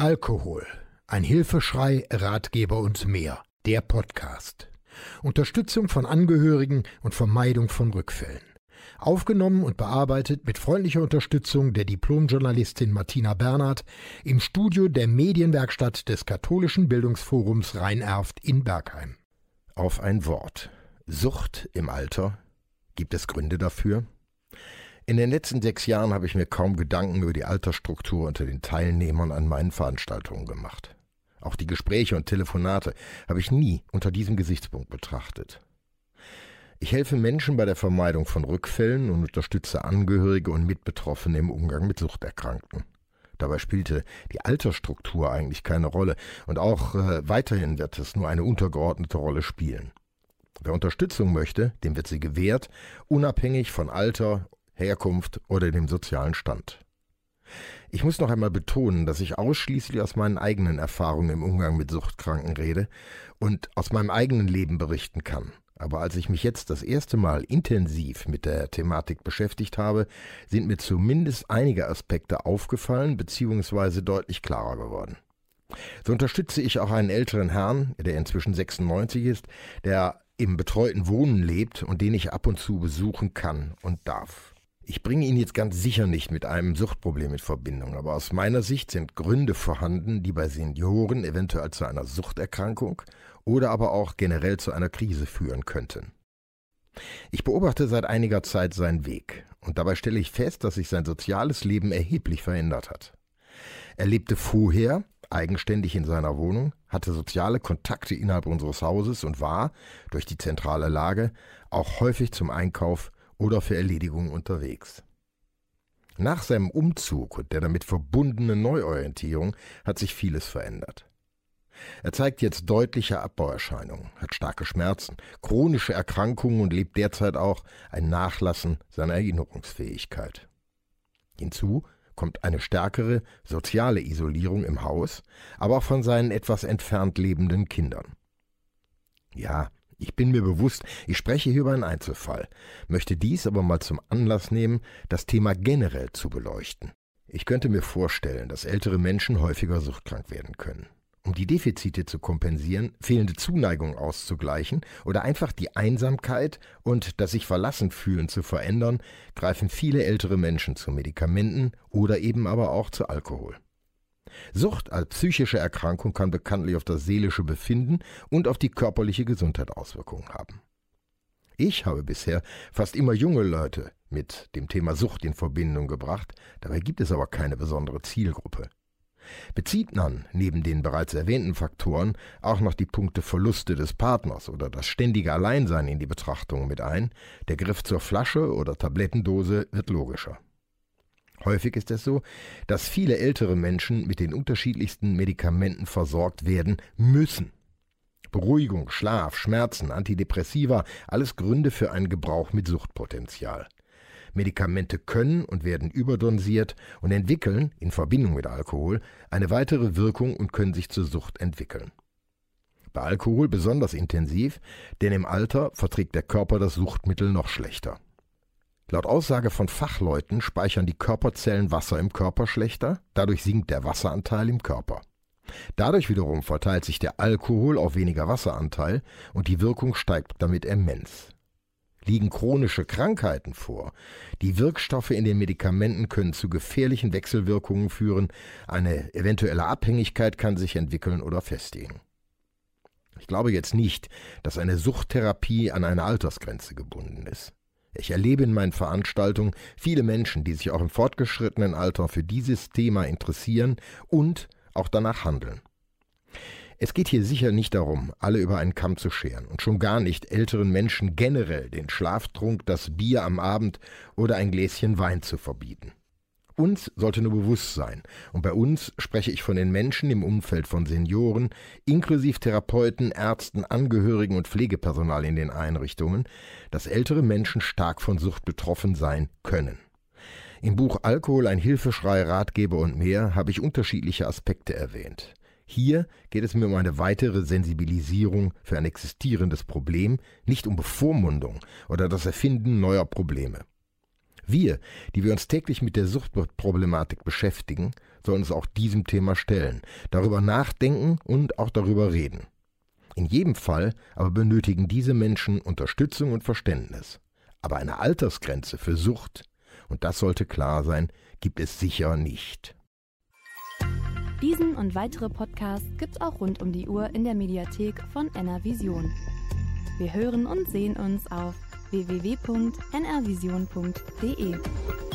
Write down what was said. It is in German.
Alkohol. Ein Hilfeschrei, Ratgeber und mehr. Der Podcast. Unterstützung von Angehörigen und Vermeidung von Rückfällen. Aufgenommen und bearbeitet mit freundlicher Unterstützung der Diplomjournalistin Martina Bernhard im Studio der Medienwerkstatt des Katholischen Bildungsforums Rhein-Erft in Bergheim. Auf ein Wort. Sucht im Alter. Gibt es Gründe dafür? In den letzten sechs Jahren habe ich mir kaum Gedanken über die Altersstruktur unter den Teilnehmern an meinen Veranstaltungen gemacht. Auch die Gespräche und Telefonate habe ich nie unter diesem Gesichtspunkt betrachtet. Ich helfe Menschen bei der Vermeidung von Rückfällen und unterstütze Angehörige und Mitbetroffene im Umgang mit Suchterkrankten. Dabei spielte die Altersstruktur eigentlich keine Rolle und auch äh, weiterhin wird es nur eine untergeordnete Rolle spielen. Wer Unterstützung möchte, dem wird sie gewährt, unabhängig von Alter, Herkunft oder dem sozialen Stand. Ich muss noch einmal betonen, dass ich ausschließlich aus meinen eigenen Erfahrungen im Umgang mit Suchtkranken rede und aus meinem eigenen Leben berichten kann. Aber als ich mich jetzt das erste Mal intensiv mit der Thematik beschäftigt habe, sind mir zumindest einige Aspekte aufgefallen bzw. deutlich klarer geworden. So unterstütze ich auch einen älteren Herrn, der inzwischen 96 ist, der im betreuten Wohnen lebt und den ich ab und zu besuchen kann und darf. Ich bringe ihn jetzt ganz sicher nicht mit einem Suchtproblem in Verbindung, aber aus meiner Sicht sind Gründe vorhanden, die bei Senioren eventuell zu einer Suchterkrankung oder aber auch generell zu einer Krise führen könnten. Ich beobachte seit einiger Zeit seinen Weg und dabei stelle ich fest, dass sich sein soziales Leben erheblich verändert hat. Er lebte vorher eigenständig in seiner Wohnung, hatte soziale Kontakte innerhalb unseres Hauses und war, durch die zentrale Lage, auch häufig zum Einkauf oder für Erledigungen unterwegs. Nach seinem Umzug und der damit verbundenen Neuorientierung hat sich vieles verändert. Er zeigt jetzt deutliche Abbauerscheinungen, hat starke Schmerzen, chronische Erkrankungen und lebt derzeit auch ein Nachlassen seiner Erinnerungsfähigkeit. Hinzu kommt eine stärkere soziale Isolierung im Haus, aber auch von seinen etwas entfernt lebenden Kindern. Ja, ich bin mir bewusst, ich spreche hier über einen Einzelfall, möchte dies aber mal zum Anlass nehmen, das Thema generell zu beleuchten. Ich könnte mir vorstellen, dass ältere Menschen häufiger suchtkrank werden können. Um die Defizite zu kompensieren, fehlende Zuneigung auszugleichen oder einfach die Einsamkeit und das sich verlassen fühlen zu verändern, greifen viele ältere Menschen zu Medikamenten oder eben aber auch zu Alkohol. Sucht als psychische Erkrankung kann bekanntlich auf das seelische Befinden und auf die körperliche Gesundheit Auswirkungen haben. Ich habe bisher fast immer junge Leute mit dem Thema Sucht in Verbindung gebracht, dabei gibt es aber keine besondere Zielgruppe. Bezieht man neben den bereits erwähnten Faktoren auch noch die Punkte Verluste des Partners oder das ständige Alleinsein in die Betrachtung mit ein, der Griff zur Flasche oder Tablettendose wird logischer. Häufig ist es so, dass viele ältere Menschen mit den unterschiedlichsten Medikamenten versorgt werden müssen. Beruhigung, Schlaf, Schmerzen, Antidepressiva, alles Gründe für einen Gebrauch mit Suchtpotenzial. Medikamente können und werden überdosiert und entwickeln, in Verbindung mit Alkohol, eine weitere Wirkung und können sich zur Sucht entwickeln. Bei Alkohol besonders intensiv, denn im Alter verträgt der Körper das Suchtmittel noch schlechter. Laut Aussage von Fachleuten speichern die Körperzellen Wasser im Körper schlechter, dadurch sinkt der Wasseranteil im Körper. Dadurch wiederum verteilt sich der Alkohol auf weniger Wasseranteil und die Wirkung steigt damit immens. Liegen chronische Krankheiten vor, die Wirkstoffe in den Medikamenten können zu gefährlichen Wechselwirkungen führen, eine eventuelle Abhängigkeit kann sich entwickeln oder festigen. Ich glaube jetzt nicht, dass eine Suchttherapie an eine Altersgrenze gebunden ist. Ich erlebe in meinen Veranstaltungen viele Menschen, die sich auch im fortgeschrittenen Alter für dieses Thema interessieren und auch danach handeln. Es geht hier sicher nicht darum, alle über einen Kamm zu scheren und schon gar nicht älteren Menschen generell den Schlaftrunk, das Bier am Abend oder ein Gläschen Wein zu verbieten. Uns sollte nur bewusst sein, und bei uns spreche ich von den Menschen im Umfeld von Senioren, inklusive Therapeuten, Ärzten, Angehörigen und Pflegepersonal in den Einrichtungen, dass ältere Menschen stark von Sucht betroffen sein können. Im Buch Alkohol ein Hilfeschrei, Ratgeber und mehr habe ich unterschiedliche Aspekte erwähnt. Hier geht es mir um eine weitere Sensibilisierung für ein existierendes Problem, nicht um Bevormundung oder das Erfinden neuer Probleme. Wir, die wir uns täglich mit der Suchtproblematik beschäftigen, soll uns auch diesem Thema stellen, darüber nachdenken und auch darüber reden. In jedem Fall aber benötigen diese Menschen Unterstützung und Verständnis. Aber eine Altersgrenze für Sucht, und das sollte klar sein, gibt es sicher nicht. Diesen und weitere Podcasts gibt's auch rund um die Uhr in der Mediathek von NRVision. Wir hören und sehen uns auf www.nrvision.de.